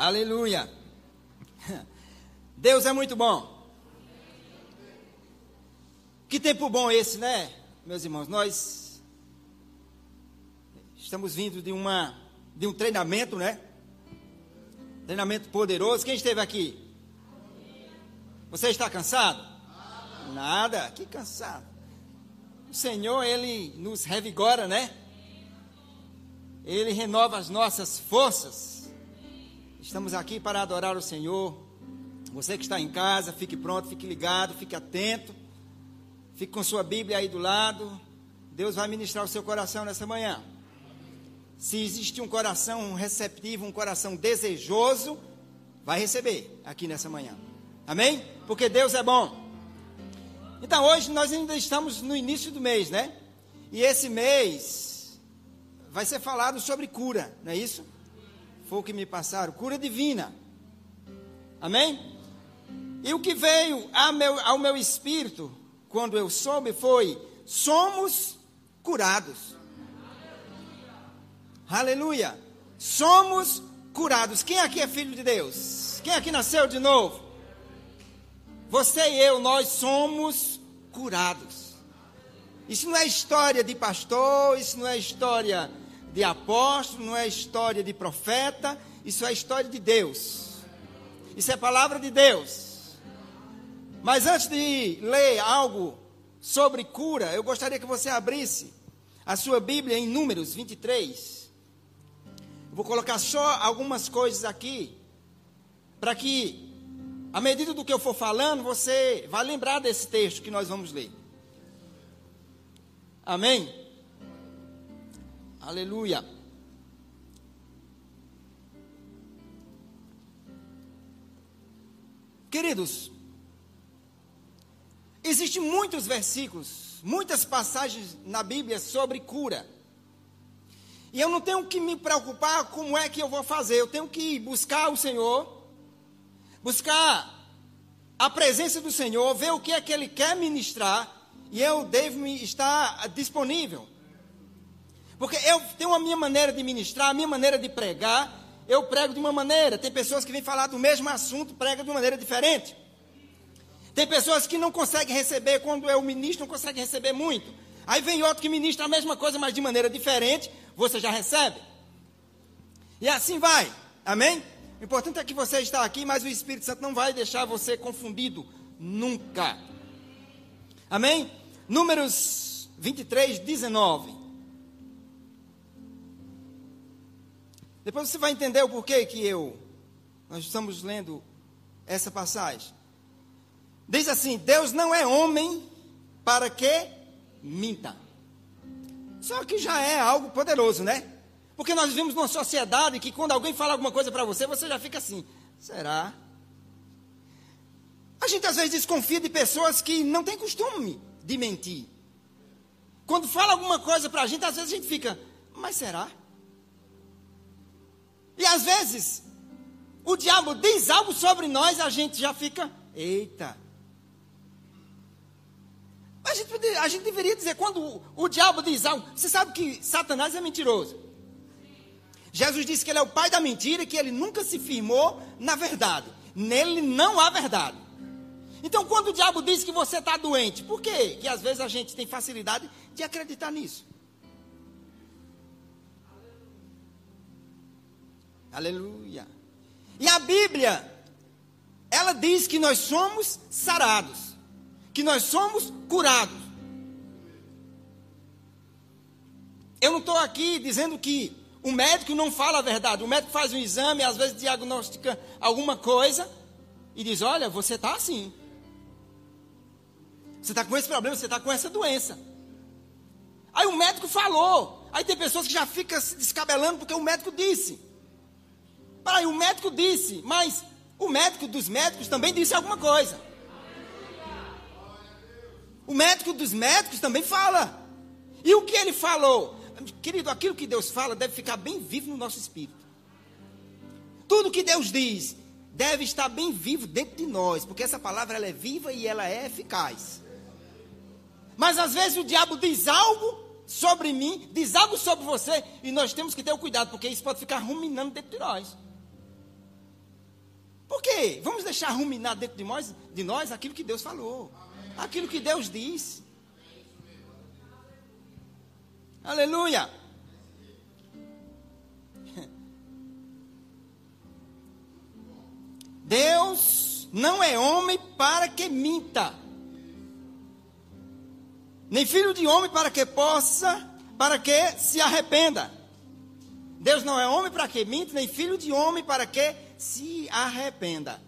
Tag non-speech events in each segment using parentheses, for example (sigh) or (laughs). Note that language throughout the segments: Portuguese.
Aleluia. Deus é muito bom. Que tempo bom esse, né, meus irmãos? Nós estamos vindo de uma de um treinamento, né? Treinamento poderoso. Quem esteve aqui? Você está cansado? Nada, que cansado. O Senhor, Ele nos revigora, né? Ele renova as nossas forças. Estamos aqui para adorar o Senhor. Você que está em casa, fique pronto, fique ligado, fique atento. Fique com sua Bíblia aí do lado. Deus vai ministrar o seu coração nessa manhã. Se existe um coração receptivo, um coração desejoso, vai receber aqui nessa manhã. Amém? Porque Deus é bom. Então hoje nós ainda estamos no início do mês, né? E esse mês vai ser falado sobre cura, não é isso? Foi o que me passaram, cura divina. Amém? E o que veio ao meu, ao meu espírito quando eu soube foi: somos curados. Aleluia. Somos curados. Quem aqui é filho de Deus? Quem aqui nasceu de novo? Você e eu, nós somos curados. Isso não é história de pastor, isso não é história de apóstolo, não é história de profeta, isso é história de Deus. Isso é palavra de Deus. Mas antes de ler algo sobre cura, eu gostaria que você abrisse a sua Bíblia em Números 23. vou colocar só algumas coisas aqui, para que, à medida do que eu for falando, você vá lembrar desse texto que nós vamos ler. Amém? Aleluia. Queridos, Existem muitos versículos, muitas passagens na Bíblia sobre cura. E eu não tenho que me preocupar como é que eu vou fazer, eu tenho que buscar o Senhor, buscar a presença do Senhor, ver o que é que Ele quer ministrar, e eu devo estar disponível. Porque eu tenho a minha maneira de ministrar, a minha maneira de pregar, eu prego de uma maneira, tem pessoas que vêm falar do mesmo assunto, pregam de uma maneira diferente. Tem pessoas que não conseguem receber, quando é o ministro, não conseguem receber muito. Aí vem outro que ministra a mesma coisa, mas de maneira diferente, você já recebe. E assim vai. Amém? O importante é que você está aqui, mas o Espírito Santo não vai deixar você confundido nunca. Amém? Números 23, 19. Depois você vai entender o porquê que eu nós estamos lendo essa passagem. Diz assim: Deus não é homem para que minta. Só que já é algo poderoso, né? Porque nós vivemos numa sociedade que quando alguém fala alguma coisa para você, você já fica assim: será? A gente às vezes desconfia de pessoas que não têm costume de mentir. Quando fala alguma coisa para a gente, às vezes a gente fica: mas será? E às vezes o diabo diz algo sobre nós, a gente já fica: eita. A gente, a gente deveria dizer, quando o, o diabo diz algo, você sabe que Satanás é mentiroso. Jesus disse que ele é o pai da mentira e que ele nunca se firmou na verdade. Nele não há verdade. Então, quando o diabo diz que você está doente, por quê? Que às vezes a gente tem facilidade de acreditar nisso. Aleluia. E a Bíblia, ela diz que nós somos sarados que nós somos curados. Eu não estou aqui dizendo que o médico não fala a verdade. O médico faz um exame, às vezes diagnostica alguma coisa e diz: Olha, você está assim. Você está com esse problema, você está com essa doença. Aí o médico falou. Aí tem pessoas que já ficam se descabelando porque o médico disse. Peraí, o médico disse, mas o médico dos médicos também disse alguma coisa. O médico dos médicos também fala. E o que ele falou? Querido, aquilo que Deus fala deve ficar bem vivo no nosso espírito. Tudo que Deus diz deve estar bem vivo dentro de nós, porque essa palavra ela é viva e ela é eficaz. Mas às vezes o diabo diz algo sobre mim, diz algo sobre você, e nós temos que ter o cuidado, porque isso pode ficar ruminando dentro de nós. Por quê? Vamos deixar ruminar dentro de nós, de nós aquilo que Deus falou, aquilo que Deus diz. Aleluia! Deus não é homem para que minta, nem filho de homem para que possa, para que se arrependa. Deus não é homem para que minta, nem filho de homem para que se arrependa.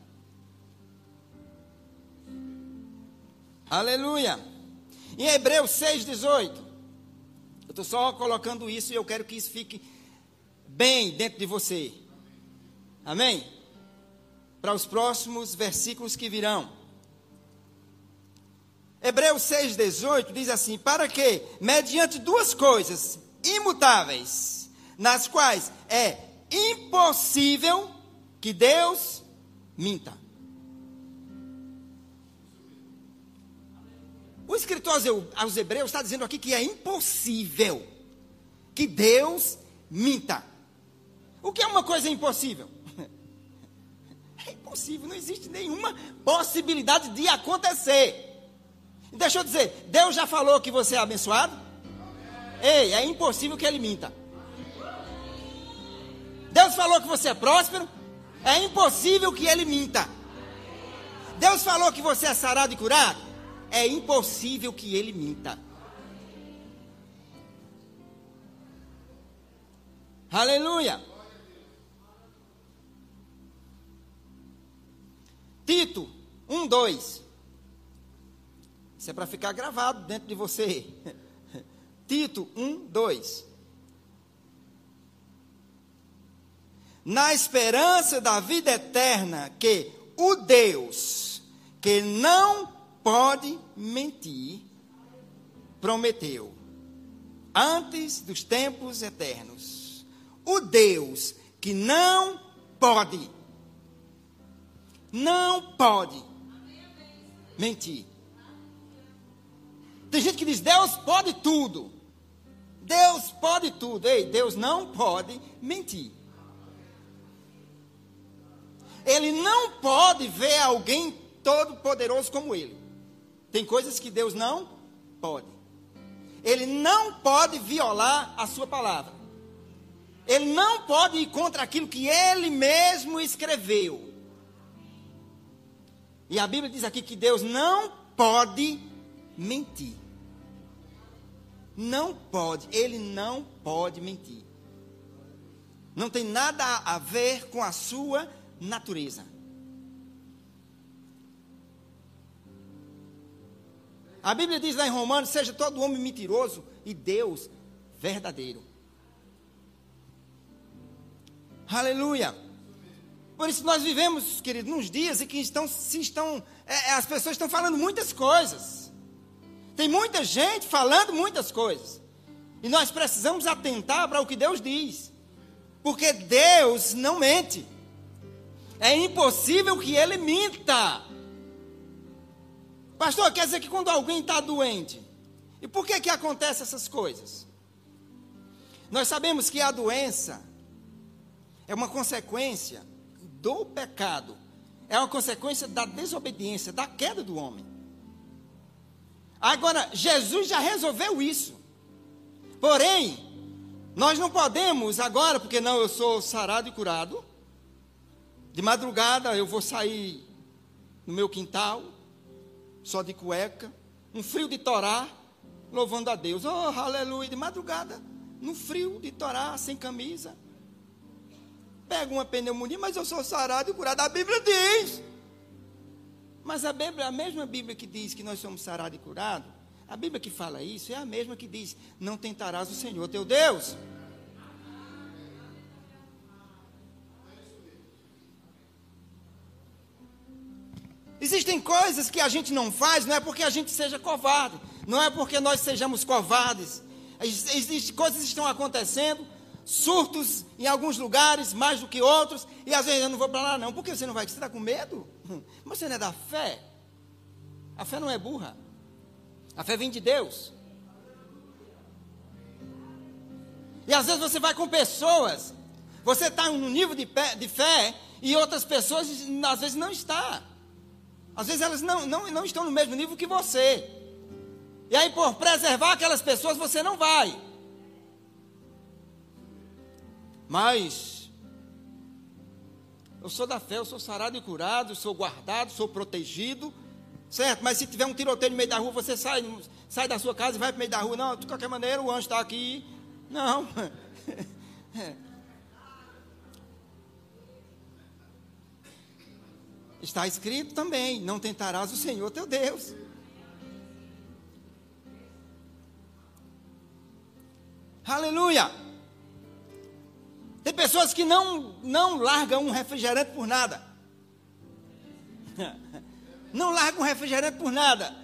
Aleluia. Em Hebreus 6,18. Eu estou só colocando isso e eu quero que isso fique bem dentro de você. Amém? Para os próximos versículos que virão. Hebreus 6,18 diz assim: Para que, mediante duas coisas imutáveis, nas quais é impossível que Deus minta. O escritor aos Hebreus está dizendo aqui que é impossível que Deus minta. O que é uma coisa impossível? (laughs) É impossível, não existe nenhuma possibilidade de acontecer. Deixa eu dizer, Deus já falou que você é abençoado? Ei, é impossível que ele minta. Deus falou que você é próspero? É impossível que ele minta. Deus falou que você é sarado e curado? É impossível que ele minta. Aleluia. Tito 1, 2. Isso é para ficar gravado dentro de você. (laughs) Tito 1, 2. Na esperança da vida eterna que o Deus, que não pode mentir, prometeu antes dos tempos eternos. O Deus que não pode, não pode mentir. Tem gente que diz: Deus pode tudo. Deus pode tudo. Ei, Deus não pode mentir. Ele não pode ver alguém todo poderoso como ele. Tem coisas que Deus não pode. Ele não pode violar a sua palavra. Ele não pode ir contra aquilo que ele mesmo escreveu. E a Bíblia diz aqui que Deus não pode mentir. Não pode, ele não pode mentir. Não tem nada a ver com a sua natureza. A Bíblia diz lá em Romanos: seja todo homem mentiroso e Deus verdadeiro. Aleluia. Por isso nós vivemos, querido, nos dias em que estão, se estão, é, é, as pessoas estão falando muitas coisas. Tem muita gente falando muitas coisas. E nós precisamos atentar para o que Deus diz. Porque Deus não mente. É impossível que ele minta. Pastor, quer dizer que quando alguém está doente, e por que que acontece essas coisas? Nós sabemos que a doença é uma consequência do pecado, é uma consequência da desobediência, da queda do homem. Agora, Jesus já resolveu isso. Porém, nós não podemos agora, porque não, eu sou sarado e curado, de madrugada eu vou sair no meu quintal, só de cueca, um frio de torar, louvando a Deus. Oh, aleluia, de madrugada, no frio de torar, sem camisa. Pega uma pneumonia, mas eu sou sarado e curado. A Bíblia diz. Mas a Bíblia, a mesma Bíblia que diz que nós somos sarados e curados, a Bíblia que fala isso é a mesma que diz: não tentarás o Senhor teu Deus. Existem coisas que a gente não faz, não é porque a gente seja covarde, não é porque nós sejamos covardes. Existem coisas que estão acontecendo, surtos em alguns lugares, mais do que outros, e às vezes eu não vou para lá, não. Por que você não vai? Você está com medo? (laughs) Mas você não é da fé. A fé não é burra. A fé vem de Deus. E às vezes você vai com pessoas, você está no nível de, pé, de fé e outras pessoas às vezes não está. Às vezes elas não, não, não estão no mesmo nível que você. E aí, por preservar aquelas pessoas, você não vai. Mas eu sou da fé, eu sou sarado e curado, sou guardado, sou protegido, certo? Mas se tiver um tiroteio no meio da rua, você sai, sai da sua casa e vai para o meio da rua. Não, de qualquer maneira, o anjo está aqui. Não. (laughs) Está escrito também: não tentarás o Senhor teu Deus. Aleluia! Tem pessoas que não, não largam um refrigerante por nada. (laughs) Não largam um refrigerante por nada.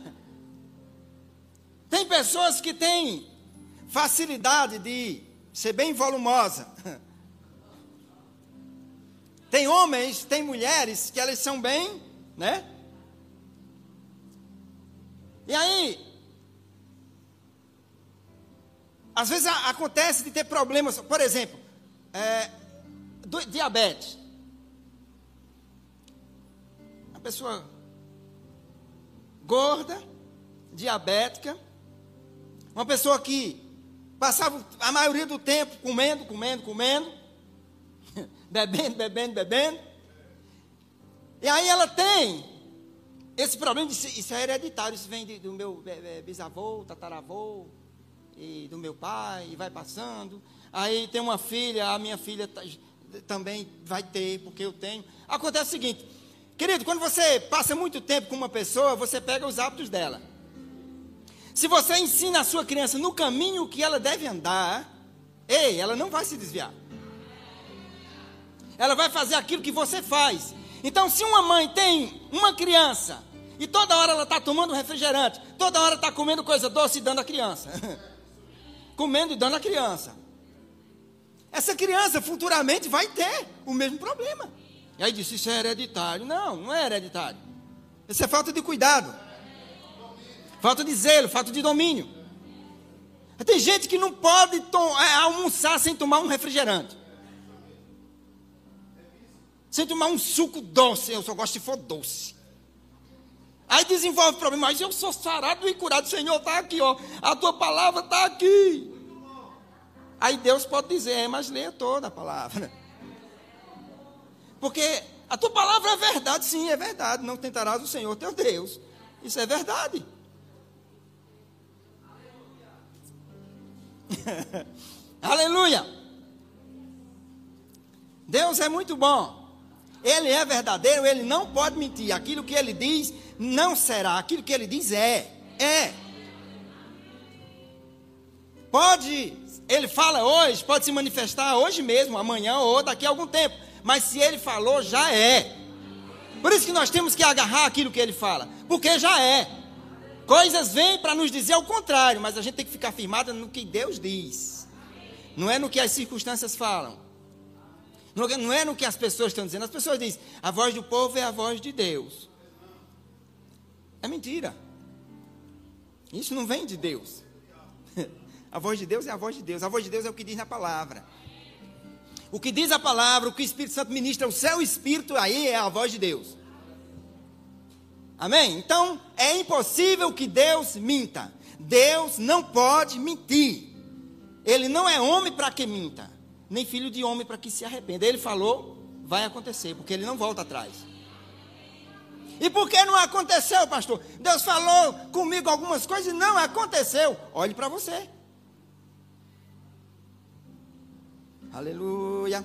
Tem pessoas que têm facilidade de ser bem volumosa. (laughs) Tem homens, tem mulheres que elas são bem, né? E aí, às vezes acontece de ter problemas, por exemplo, é, do, diabetes. A pessoa gorda, diabética, uma pessoa que passava a maioria do tempo comendo, comendo, comendo, bebendo, bebendo, bebendo. E aí ela tem esse problema, de, isso é hereditário, isso vem de, do meu bisavô, tataravô, e do meu pai, e vai passando. Aí tem uma filha, a minha filha também vai ter, porque eu tenho. Acontece o seguinte, querido, quando você passa muito tempo com uma pessoa, você pega os hábitos dela. Se você ensina a sua criança no caminho que ela deve andar, ei, ela não vai se desviar ela vai fazer aquilo que você faz. Então, se uma mãe tem uma criança e toda hora ela está tomando refrigerante, toda hora está comendo coisa doce e dando à criança, (laughs) comendo e dando à criança, essa criança futuramente vai ter o mesmo problema. E aí disse: Isso é hereditário. Não, não é hereditário. Isso é falta de cuidado, falta de zelo, falta de domínio. Tem gente que não pode é, almoçar sem tomar um refrigerante. Sem tomar um suco doce, eu só gosto se for doce. Aí desenvolve problema, mas eu sou sarado e curado, Senhor está aqui, ó. A tua palavra está aqui. Aí Deus pode dizer, é, mas leia toda a palavra. Porque a tua palavra é verdade, sim, é verdade. Não tentarás o Senhor teu Deus. Isso é verdade. (laughs) Aleluia. Deus é muito bom. Ele é verdadeiro, ele não pode mentir. Aquilo que ele diz não será, aquilo que ele diz é. É. Pode, ele fala hoje, pode se manifestar hoje mesmo, amanhã ou daqui a algum tempo. Mas se ele falou, já é. Por isso que nós temos que agarrar aquilo que ele fala, porque já é. Coisas vêm para nos dizer o contrário, mas a gente tem que ficar firmada no que Deus diz. Não é no que as circunstâncias falam. Não é no que as pessoas estão dizendo. As pessoas dizem, a voz do povo é a voz de Deus. É mentira. Isso não vem de Deus. (laughs) A voz de Deus é a voz de Deus. A voz de Deus é o que diz na palavra. O que diz a palavra, o que o Espírito Santo ministra, o seu Espírito, aí é a voz de Deus. Amém? Então, é impossível que Deus minta. Deus não pode mentir. Ele não é homem para que minta nem filho de homem para que se arrependa. Ele falou, vai acontecer, porque ele não volta atrás. E por que não aconteceu, pastor? Deus falou comigo algumas coisas e não aconteceu. Olhe para você. Aleluia.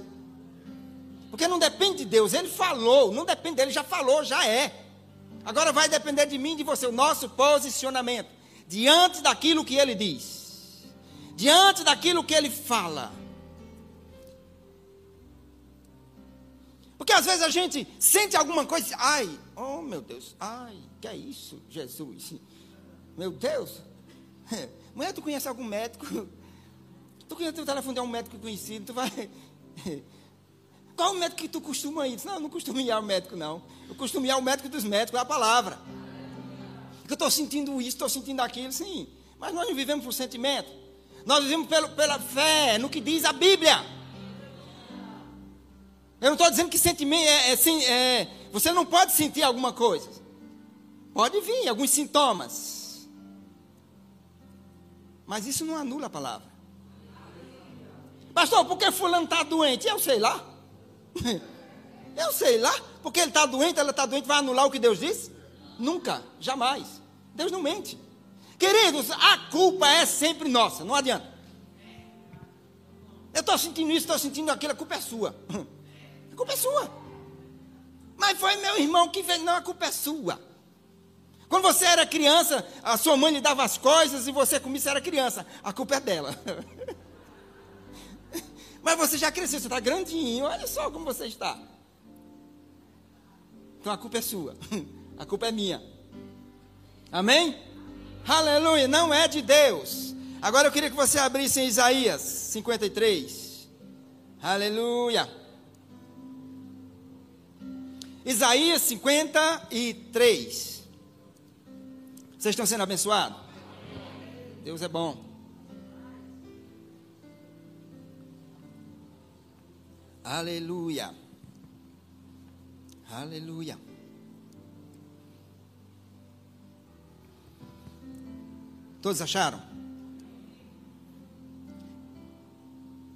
Porque não depende de Deus, ele falou, não depende dele, já falou, já é. Agora vai depender de mim de você, o nosso posicionamento diante daquilo que ele diz, diante daquilo que ele fala. Porque às vezes a gente sente alguma coisa, ai, oh meu Deus, ai, que é isso, Jesus? Meu Deus. (laughs) Mulher, tu conhece algum médico? Tu conhece o telefone de um médico conhecido, tu vai. (laughs) Qual o médico que tu costuma ir? Não, eu não costumo ir ao médico, não. Eu costumo ir ao médico dos médicos, é a palavra. Eu estou sentindo isso, estou sentindo aquilo, sim. Mas nós não vivemos por sentimento. Nós vivemos pelo, pela fé, no que diz a Bíblia. Eu não estou dizendo que sentimento é, é, é, Você não pode sentir alguma coisa. Pode vir alguns sintomas. Mas isso não anula a palavra. Pastor, por que fulano está doente? Eu sei lá. (laughs) Eu sei lá. Porque ele está doente, ela está doente, vai anular o que Deus disse? Nunca, jamais. Deus não mente. Queridos, a culpa é sempre nossa, não adianta. Eu estou sentindo isso, estou sentindo aquilo, a culpa é sua. (laughs) A culpa é sua. Mas foi meu irmão que fez, não, a culpa é sua. Quando você era criança, a sua mãe lhe dava as coisas e você comia, você era criança. A culpa é dela. (laughs) Mas você já cresceu, você está grandinho, olha só como você está. Então a culpa é sua. (laughs) A culpa é minha. Amém? Aleluia, não é de Deus. Agora eu queria que você abrisse em Isaías 53. Aleluia. Isaías 53. Vocês estão sendo abençoados? Deus é bom. Aleluia. Aleluia. Todos acharam?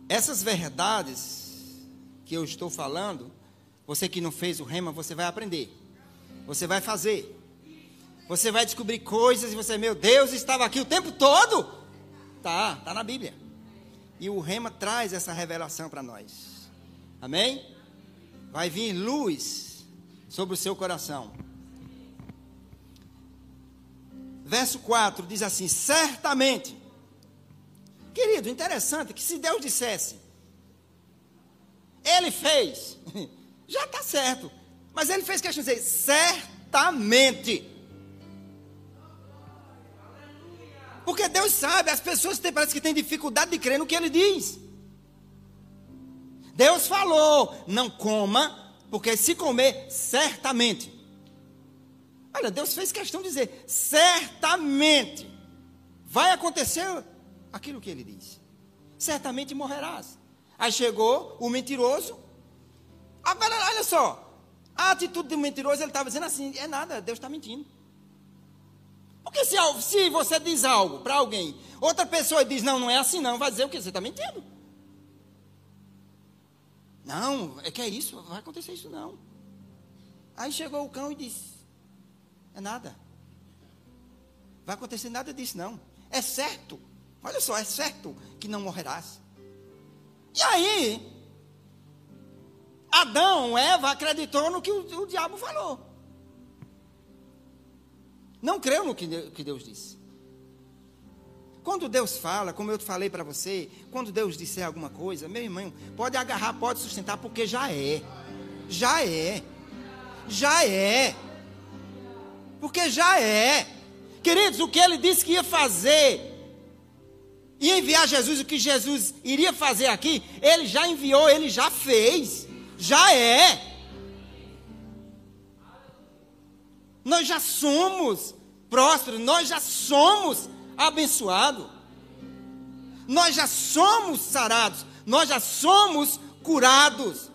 Essas verdades que eu estou falando você que não fez o rema, você vai aprender. Você vai fazer. Você vai descobrir coisas e você, meu Deus, estava aqui o tempo todo. Tá, tá na Bíblia. E o rema traz essa revelação para nós. Amém? Vai vir luz sobre o seu coração. Verso 4 diz assim: Certamente. Querido, interessante que se Deus dissesse, Ele fez. (laughs) já está certo. Mas ele fez questão de dizer, certamente. Porque Deus sabe, as pessoas têm, parece que têm dificuldade de crer no que ele diz. Deus falou, não coma, porque se comer, certamente. Olha, Deus fez questão de dizer, certamente vai acontecer aquilo que ele diz. Certamente morrerás. Aí chegou o mentiroso, Agora, olha só. A atitude do mentiroso, ele estava dizendo assim: é nada, Deus está mentindo. Porque se, se você diz algo para alguém, outra pessoa diz: não, não é assim, não, vai dizer o que? Você está mentindo. Não, é que é isso, vai acontecer isso não. Aí chegou o cão e disse: é nada. Vai acontecer nada disso não. É certo. Olha só, é certo que não morrerás. E aí, Adão, Eva acreditou no que o, o diabo falou. Não creu no que, que Deus disse. Quando Deus fala, como eu falei para você, quando Deus disser alguma coisa, meu irmão, pode agarrar, pode sustentar, porque já é. Já é. Já é. Porque já é. Queridos, o que ele disse que ia fazer, ia enviar Jesus, o que Jesus iria fazer aqui, ele já enviou, ele já fez. Já é. Nós já somos prósperos, nós já somos abençoados. Nós já somos sarados, nós já somos curados.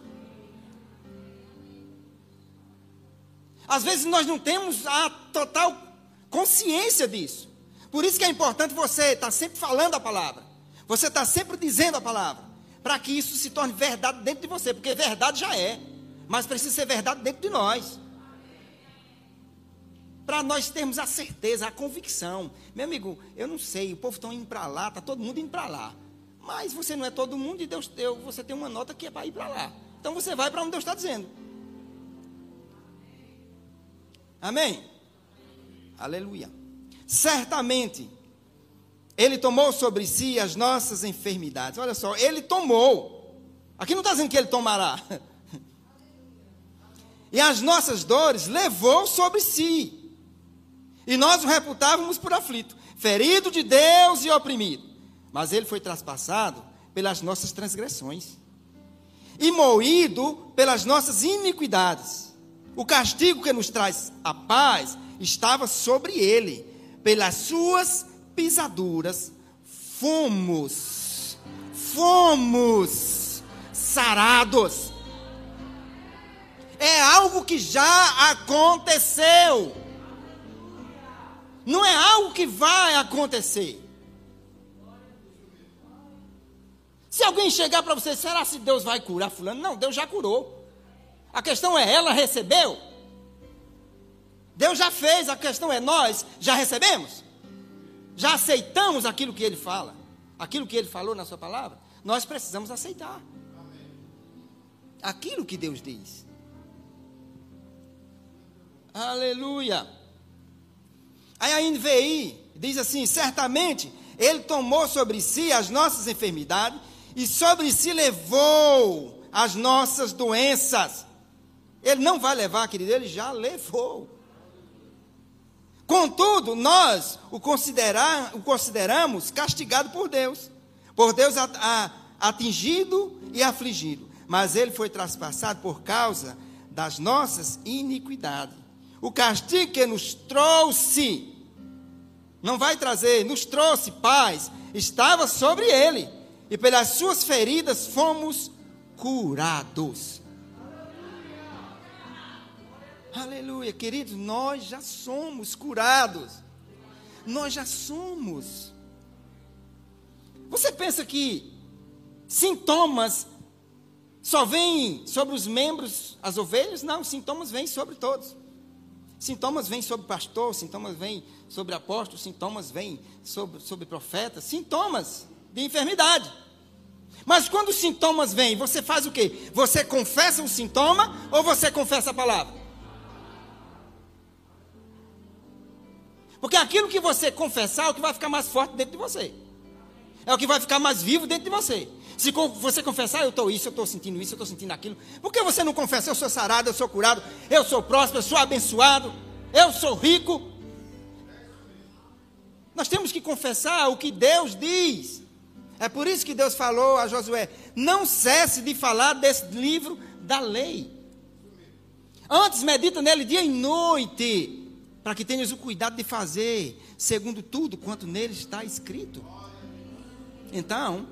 Às vezes nós não temos a total consciência disso. Por isso que é importante você estar sempre falando a palavra. Você estar sempre dizendo a palavra para que isso se torne verdade dentro de você, porque verdade já é, mas precisa ser verdade dentro de nós. Para nós termos a certeza, a convicção. Meu amigo, eu não sei, o povo está indo para lá, está todo mundo indo para lá. Mas você não é todo mundo e Deus deu, você tem uma nota que é para ir para lá. Então você vai para onde Deus está dizendo. Amém? Aleluia. Certamente ele tomou sobre si as nossas enfermidades. Olha só, ele tomou. Aqui não está dizendo que ele tomará. E as nossas dores levou sobre si. E nós o reputávamos por aflito, ferido de Deus e oprimido. Mas ele foi traspassado pelas nossas transgressões e moído pelas nossas iniquidades. O castigo que nos traz a paz estava sobre ele, pelas suas pisaduras, fomos, fomos sarados. é algo que já aconteceu. Não é algo que vai acontecer. Se alguém chegar para você, será se Deus vai curar fulano? Não, Deus já curou. A questão é, ela recebeu? Deus já fez, a questão é, nós já recebemos? Já aceitamos aquilo que ele fala? Aquilo que ele falou na sua palavra? Nós precisamos aceitar. Aquilo que Deus diz. Aleluia. Aí a NVI diz assim: certamente ele tomou sobre si as nossas enfermidades e sobre si levou as nossas doenças. Ele não vai levar, querido, ele já levou. Contudo, nós o, considerar, o consideramos castigado por Deus, por Deus a, a, atingido e afligido. Mas ele foi traspassado por causa das nossas iniquidades. O castigo que nos trouxe, não vai trazer, nos trouxe paz, estava sobre ele e pelas suas feridas fomos curados. Aleluia, queridos, nós já somos curados. Nós já somos. Você pensa que sintomas só vêm sobre os membros, as ovelhas? Não, sintomas vêm sobre todos. Sintomas vêm sobre pastor, sintomas vêm sobre apóstolo, sintomas vêm sobre, sobre profeta, sintomas de enfermidade. Mas quando os sintomas vêm, você faz o quê? Você confessa o sintoma ou você confessa a palavra? Porque aquilo que você confessar é o que vai ficar mais forte dentro de você. É o que vai ficar mais vivo dentro de você. Se você confessar, eu estou isso, eu estou sentindo isso, eu estou sentindo aquilo. Por que você não confessa, eu sou sarado, eu sou curado, eu sou próspero, eu sou abençoado, eu sou rico? Nós temos que confessar o que Deus diz. É por isso que Deus falou a Josué: não cesse de falar desse livro da lei. Antes medita nele dia e noite, para que tenhas o cuidado de fazer, segundo tudo quanto nele está escrito. Então,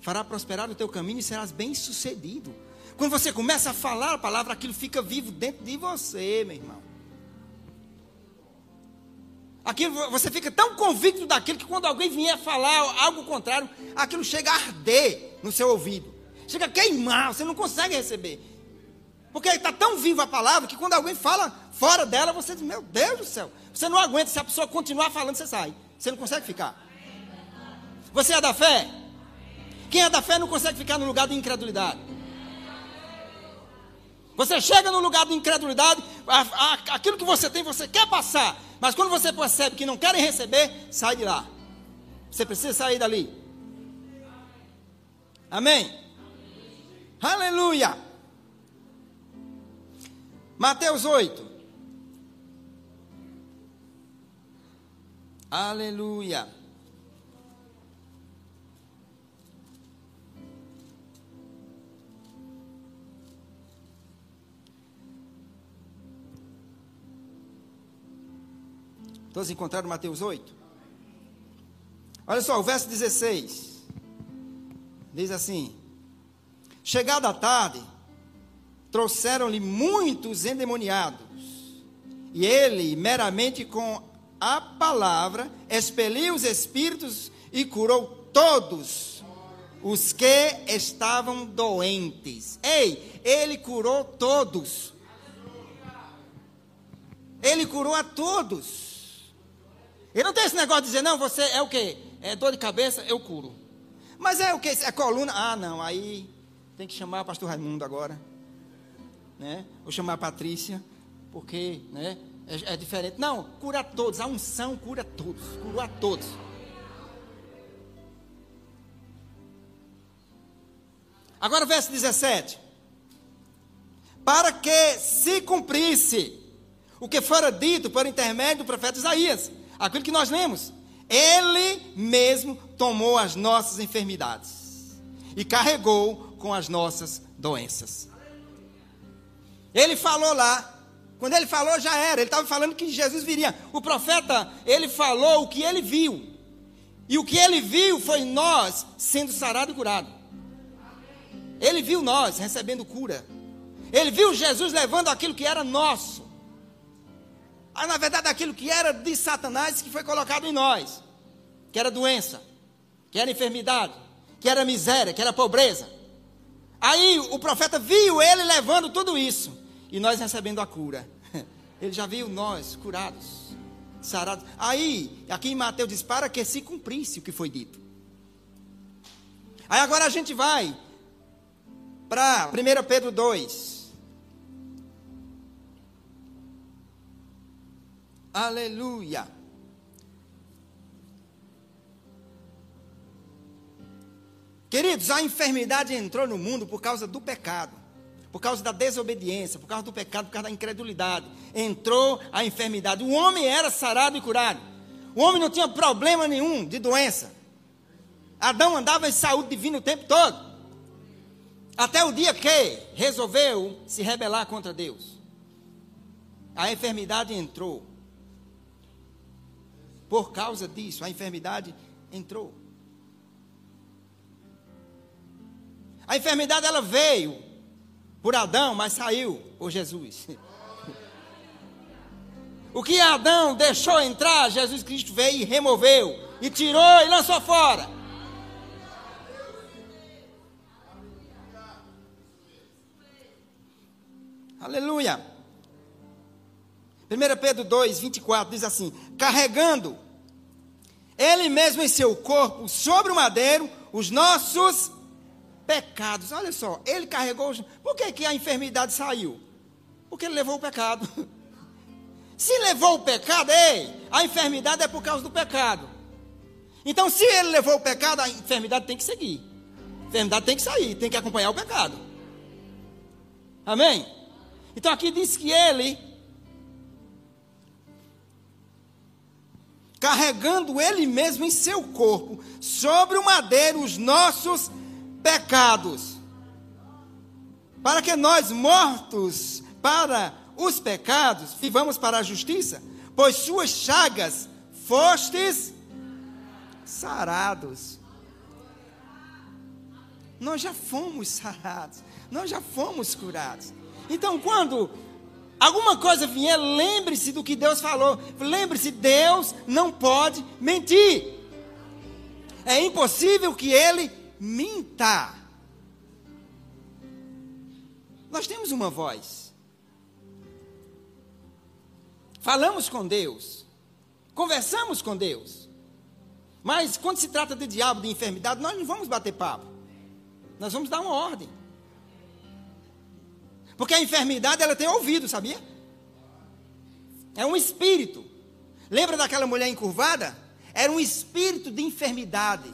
fará prosperar o teu caminho e serás bem-sucedido. Quando você começa a falar a palavra, aquilo fica vivo dentro de você, meu irmão. Aquilo, você fica tão convicto daquilo que quando alguém vier falar algo contrário, aquilo chega a arder no seu ouvido. Chega a queimar, você não consegue receber. Porque está tão viva a palavra que quando alguém fala fora dela, você diz, meu Deus do céu. Você não aguenta, se a pessoa continuar falando, você sai. Você não consegue ficar. Você é da fé? Quem é da fé não consegue ficar no lugar de incredulidade. Você chega no lugar de incredulidade, aquilo que você tem, você quer passar. Mas quando você percebe que não querem receber, sai de lá. Você precisa sair dali. Amém? Aleluia. Mateus 8. Aleluia. Todos encontraram Mateus 8? Olha só, o verso 16. Diz assim: Chegada a tarde, trouxeram-lhe muitos endemoniados, e ele, meramente com a palavra, expeliu os espíritos e curou todos os que estavam doentes. Ei, ele curou todos. Ele curou a todos. Ele não tem esse negócio de dizer, não, você é o quê? É dor de cabeça, eu curo. Mas é o quê? É coluna? Ah, não, aí tem que chamar o pastor Raimundo agora. Né? Ou chamar a Patrícia, porque né, é, é diferente. Não, cura todos. A unção cura todos. Curou a todos. Agora o verso 17. Para que se cumprisse o que fora dito por intermédio do profeta Isaías aquilo que nós lemos. Ele mesmo tomou as nossas enfermidades e carregou com as nossas doenças. Ele falou lá, quando ele falou já era, ele estava falando que Jesus viria. O profeta, ele falou o que ele viu. E o que ele viu foi nós sendo sarado e curado. Ele viu nós recebendo cura. Ele viu Jesus levando aquilo que era nosso. Aí, na verdade, aquilo que era de Satanás que foi colocado em nós, que era doença, que era enfermidade, que era miséria, que era pobreza. Aí o profeta viu ele levando tudo isso e nós recebendo a cura. (laughs) Ele já viu nós curados, sarados. Aí, aqui em Mateus diz: para que se cumprisse o que foi dito. Aí agora a gente vai para 1 Pedro 2. Aleluia. Queridos, a enfermidade entrou no mundo por causa do pecado, por causa da desobediência, por causa do pecado, por causa da incredulidade. Entrou a enfermidade. O homem era sarado e curado. O homem não tinha problema nenhum de doença. Adão andava em saúde divina o tempo todo. Até o dia que resolveu se rebelar contra Deus. A enfermidade entrou. Por causa disso, a enfermidade entrou. A enfermidade ela veio por Adão, mas saiu por Jesus. O que Adão deixou entrar, Jesus Cristo veio e removeu, e tirou e lançou fora. Aleluia. 1 Pedro 2, 24 diz assim: carregando ele mesmo em seu corpo sobre o madeiro os nossos pecados. Olha só, ele carregou. Por que, que a enfermidade saiu? Porque ele levou o pecado. (laughs) Se levou o pecado, ei, a enfermidade é por causa do pecado. Então, se ele levou o pecado, a enfermidade tem que seguir. A enfermidade tem que sair, tem que acompanhar o pecado. Amém? Então aqui diz que ele, carregando ele mesmo em seu corpo, sobre o madeiro, os nossos pecados, para que nós, mortos para os pecados, vivamos para a justiça, pois suas chagas fostes sarados. Nós já fomos sarados, nós já fomos curados. Então, quando alguma coisa vier, lembre-se do que Deus falou. Lembre-se, Deus não pode mentir. É impossível que ele minta. Nós temos uma voz. Falamos com Deus. Conversamos com Deus. Mas quando se trata de diabo, de enfermidade, nós não vamos bater papo. Nós vamos dar uma ordem. Porque a enfermidade ela tem ouvido, sabia? É um espírito. Lembra daquela mulher encurvada? Era um espírito de enfermidade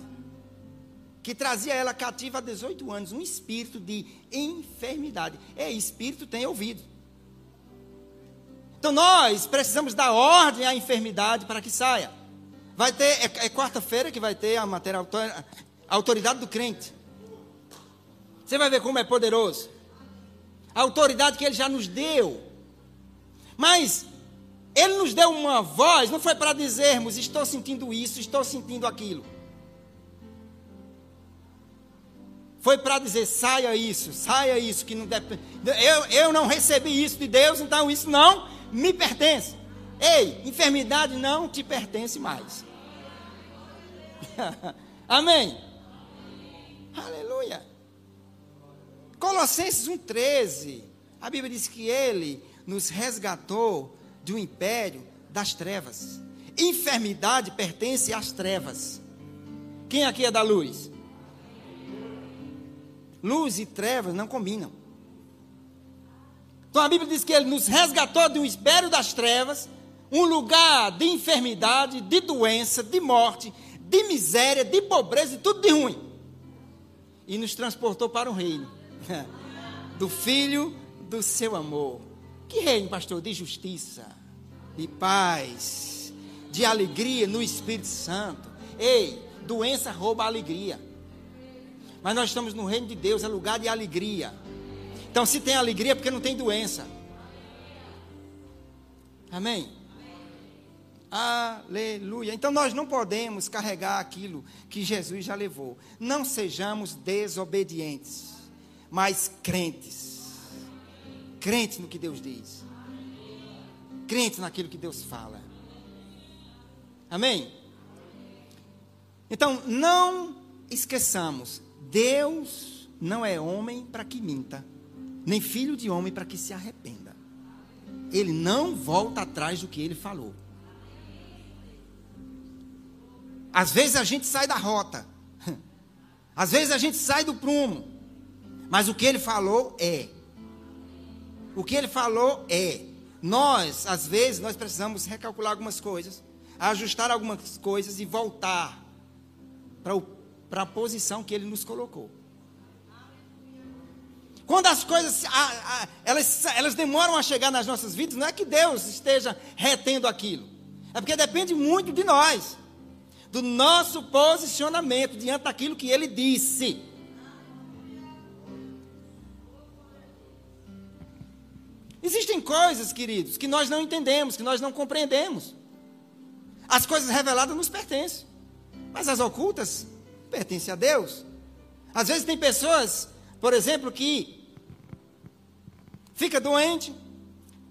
que trazia ela cativa há 18 anos, um espírito de enfermidade. É, espírito tem ouvido. Então nós precisamos dar ordem à enfermidade para que saia. Vai ter, é, é quarta-feira que vai ter a matéria a autoridade do crente. Você vai ver como é poderoso a autoridade que ele já nos deu. Mas ele nos deu uma voz, não foi para dizermos, estou sentindo isso, estou sentindo aquilo. Foi para dizer, saia isso, saia isso, que não depende. Eu, eu não recebi isso de Deus, então isso não me pertence. Ei, enfermidade não te pertence mais. (laughs) Amém. Aleluia. Colossenses 1,13. A Bíblia diz que ele nos resgatou um império das trevas. Enfermidade pertence às trevas. Quem aqui é da luz? Luz e trevas não combinam. Então a Bíblia diz que ele nos resgatou de um império das trevas, um lugar de enfermidade, de doença, de morte, de miséria, de pobreza e tudo de ruim. E nos transportou para o reino (laughs) do Filho do seu amor. Que reino, pastor? De justiça, de paz, de alegria no Espírito Santo. Ei, doença rouba a alegria. Mas nós estamos no reino de Deus, é lugar de alegria. Então, se tem alegria, é porque não tem doença. Amém? Aleluia. Então nós não podemos carregar aquilo que Jesus já levou. Não sejamos desobedientes mas crentes. crentes no que Deus diz, crentes naquilo que Deus fala. Amém? Então, não esqueçamos: Deus não é homem para que minta, nem filho de homem para que se arrependa. Ele não volta atrás do que ele falou. Às vezes a gente sai da rota, (laughs) às vezes a gente sai do prumo, mas o que ele falou é. O que ele falou é. Nós, às vezes, nós precisamos recalcular algumas coisas, ajustar algumas coisas e voltar para a posição que ele nos colocou. Quando as coisas a, a, elas, elas demoram a chegar nas nossas vidas, não é que Deus esteja retendo aquilo, é porque depende muito de nós, do nosso posicionamento diante daquilo que Ele disse. Existem coisas, queridos, que nós não entendemos, que nós não compreendemos. As coisas reveladas nos pertencem, mas as ocultas pertencem a Deus. Às vezes tem pessoas, por exemplo, que fica doente,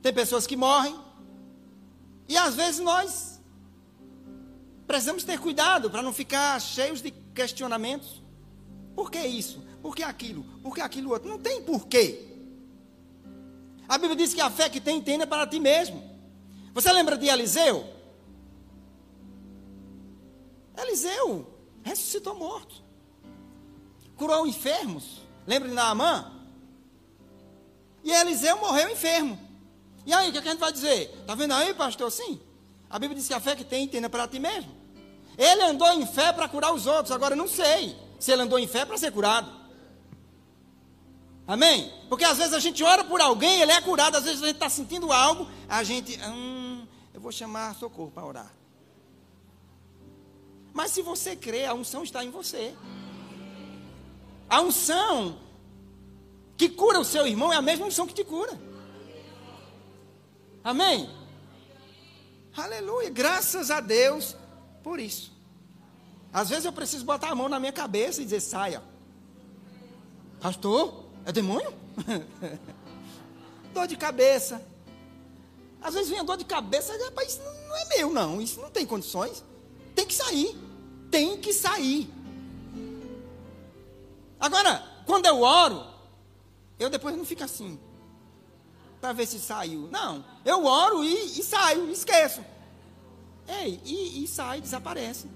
tem pessoas que morrem, e às vezes nós precisamos ter cuidado para não ficar cheios de questionamentos. Por que isso? Por que aquilo? Por que aquilo outro? Não tem porquê. A Bíblia diz que a fé que tem, tenha para ti mesmo. Você lembra de Eliseu? Eliseu ressuscitou morto. Curou enfermos. Lembra de Naamã? E Eliseu morreu enfermo. E aí, o que a gente vai dizer? Está vendo aí, pastor? Sim. A Bíblia diz que a fé que tem, tenha para ti mesmo. Ele andou em fé para curar os outros. Agora, não sei se ele andou em fé para ser curado. Amém? Porque às vezes a gente ora por alguém, ele é curado, às vezes a gente está sentindo algo, a gente, hum, eu vou chamar socorro para orar. Mas se você crê, a unção está em você. A unção que cura o seu irmão é a mesma unção que te cura. Amém? Aleluia. Graças a Deus por isso. Às vezes eu preciso botar a mão na minha cabeça e dizer: saia. Pastor, é demônio? (laughs) dor de cabeça. Às vezes vem a dor de cabeça, rapaz, isso não é meu, não. Isso não tem condições. Tem que sair. Tem que sair. Agora, quando eu oro, eu depois não fico assim. Para ver se saiu. Não. Eu oro e, e saio, esqueço. Ei, e, e sai, desaparece.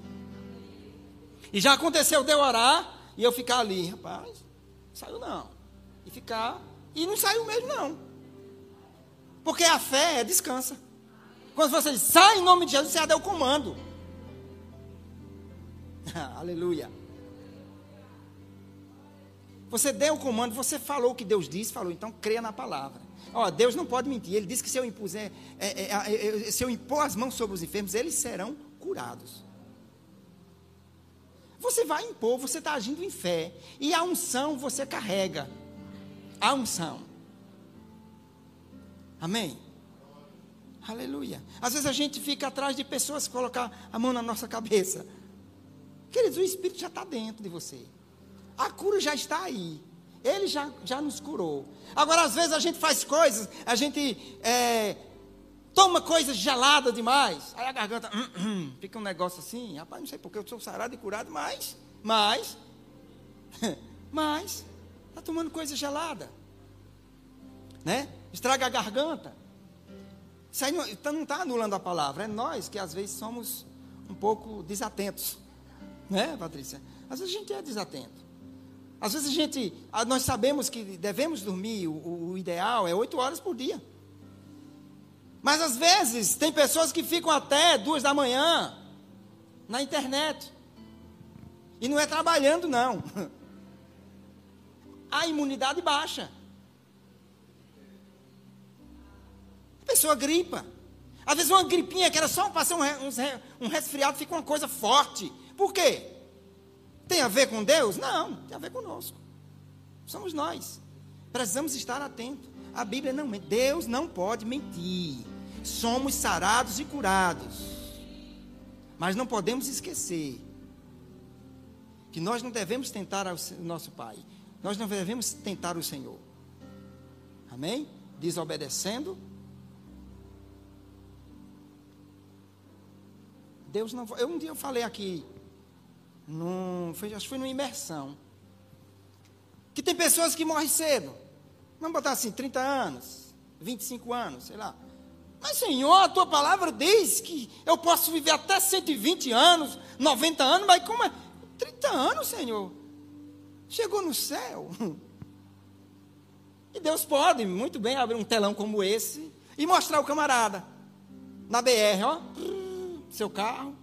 E já aconteceu de eu orar e eu ficar ali, rapaz, saiu não e ficar. E não saiu mesmo, não. Porque a fé é descansa. Quando você diz, sai em nome de Jesus, você já deu o comando. (laughs) Aleluia. Você deu o comando, você falou o que Deus disse, falou, então creia na palavra. Ó, Deus não pode mentir. Ele disse que se eu, impuser, é, é, é, se eu impor as mãos sobre os enfermos, eles serão curados. Você vai impor, você está agindo em fé. E a unção você carrega a unção. Amém? Aleluia. Às vezes a gente fica atrás de pessoas colocar a mão na nossa cabeça. Queridos, o Espírito já está dentro de você. A cura já está aí. Ele já, já nos curou. Agora, às vezes a gente faz coisas, a gente é, toma coisas geladas demais. Aí a garganta hum, hum, fica um negócio assim. Rapaz, não sei porque eu sou sarado e curado, mas, mas, (laughs) mas, Está tomando coisa gelada. Né? Estraga a garganta. Isso aí não está tá anulando a palavra. É nós que às vezes somos um pouco desatentos. Né, Patrícia? Às vezes a gente é desatento. Às vezes a gente, nós sabemos que devemos dormir, o, o ideal é oito horas por dia. Mas às vezes tem pessoas que ficam até duas da manhã na internet. E não é trabalhando, não. (laughs) a imunidade baixa. A pessoa gripa. Às vezes uma gripinha que era só passar um, um, um resfriado fica uma coisa forte. Por quê? Tem a ver com Deus? Não, tem a ver conosco. Somos nós. Precisamos estar atentos. A Bíblia não mente. Deus não pode mentir. Somos sarados e curados. Mas não podemos esquecer que nós não devemos tentar o nosso Pai. Nós não devemos tentar o Senhor. Amém? desobedecendo. Deus não. Eu, um dia eu falei aqui, num, foi, acho que foi numa imersão, que tem pessoas que morrem cedo. Vamos botar assim, 30 anos, 25 anos, sei lá. Mas, Senhor, a tua palavra diz que eu posso viver até 120 anos, 90 anos, mas como é? 30 anos, Senhor. Chegou no céu. E Deus pode muito bem abrir um telão como esse e mostrar o camarada na BR, ó, seu carro.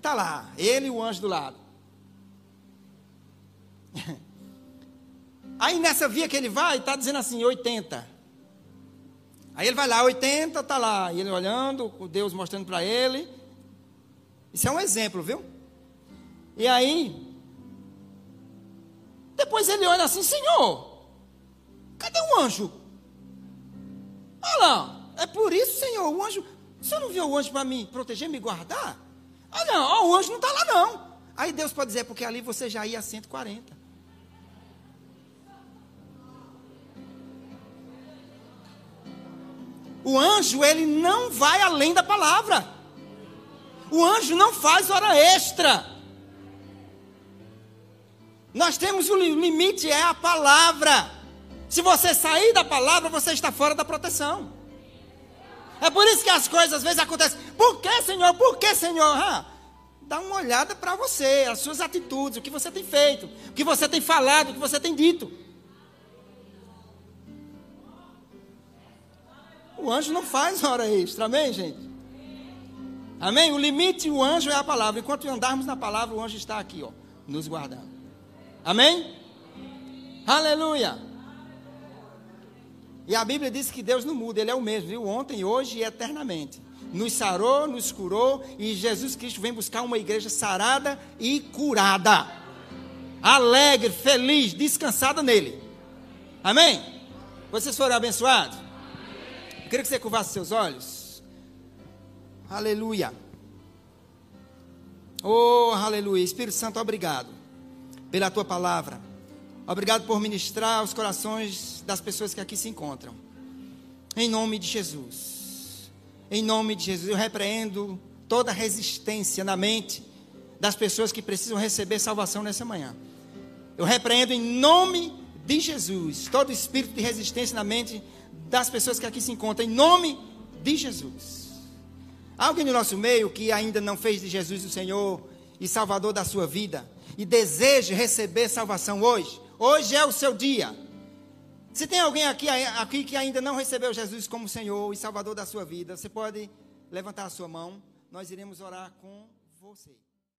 Está lá, ele e o anjo do lado. Aí nessa via que ele vai, está dizendo assim, 80. Aí ele vai lá, 80, está lá. E ele olhando, Deus mostrando para ele. Isso é um exemplo, viu? E aí, depois ele olha assim, Senhor, cadê o anjo? Olha lá, é por isso, Senhor, o anjo. O senhor não viu o anjo para me proteger, me guardar? Ah, não, o anjo não está lá, não. Aí Deus pode dizer, porque ali você já ia a 140. O anjo, ele não vai além da palavra. O anjo não faz hora extra. Nós temos o limite, é a palavra. Se você sair da palavra, você está fora da proteção. É por isso que as coisas às vezes acontecem. Por que, Senhor? Por que, Senhor? Ah, dá uma olhada para você, as suas atitudes, o que você tem feito, o que você tem falado, o que você tem dito. O anjo não faz hora extra, amém, gente? Amém? O limite, o anjo é a palavra. Enquanto andarmos na palavra, o anjo está aqui, ó, nos guardando. Amém? Aleluia. E a Bíblia diz que Deus não muda, Ele é o mesmo, viu? Ontem, hoje e eternamente. Nos sarou, nos curou e Jesus Cristo vem buscar uma igreja sarada e curada. Alegre, feliz, descansada nele. Amém? Vocês foram abençoados? Eu queria que você curvasse seus olhos. Aleluia. Oh, aleluia. Espírito Santo, obrigado pela tua palavra. Obrigado por ministrar os corações das pessoas que aqui se encontram. Em nome de Jesus. Em nome de Jesus, eu repreendo toda resistência na mente das pessoas que precisam receber salvação nessa manhã. Eu repreendo em nome de Jesus todo espírito de resistência na mente das pessoas que aqui se encontram, em nome de Jesus. Há alguém no nosso meio que ainda não fez de Jesus o Senhor e Salvador da sua vida e deseja receber salvação hoje? Hoje é o seu dia. Se tem alguém aqui, aqui que ainda não recebeu Jesus como Senhor e Salvador da sua vida, você pode levantar a sua mão, nós iremos orar com você.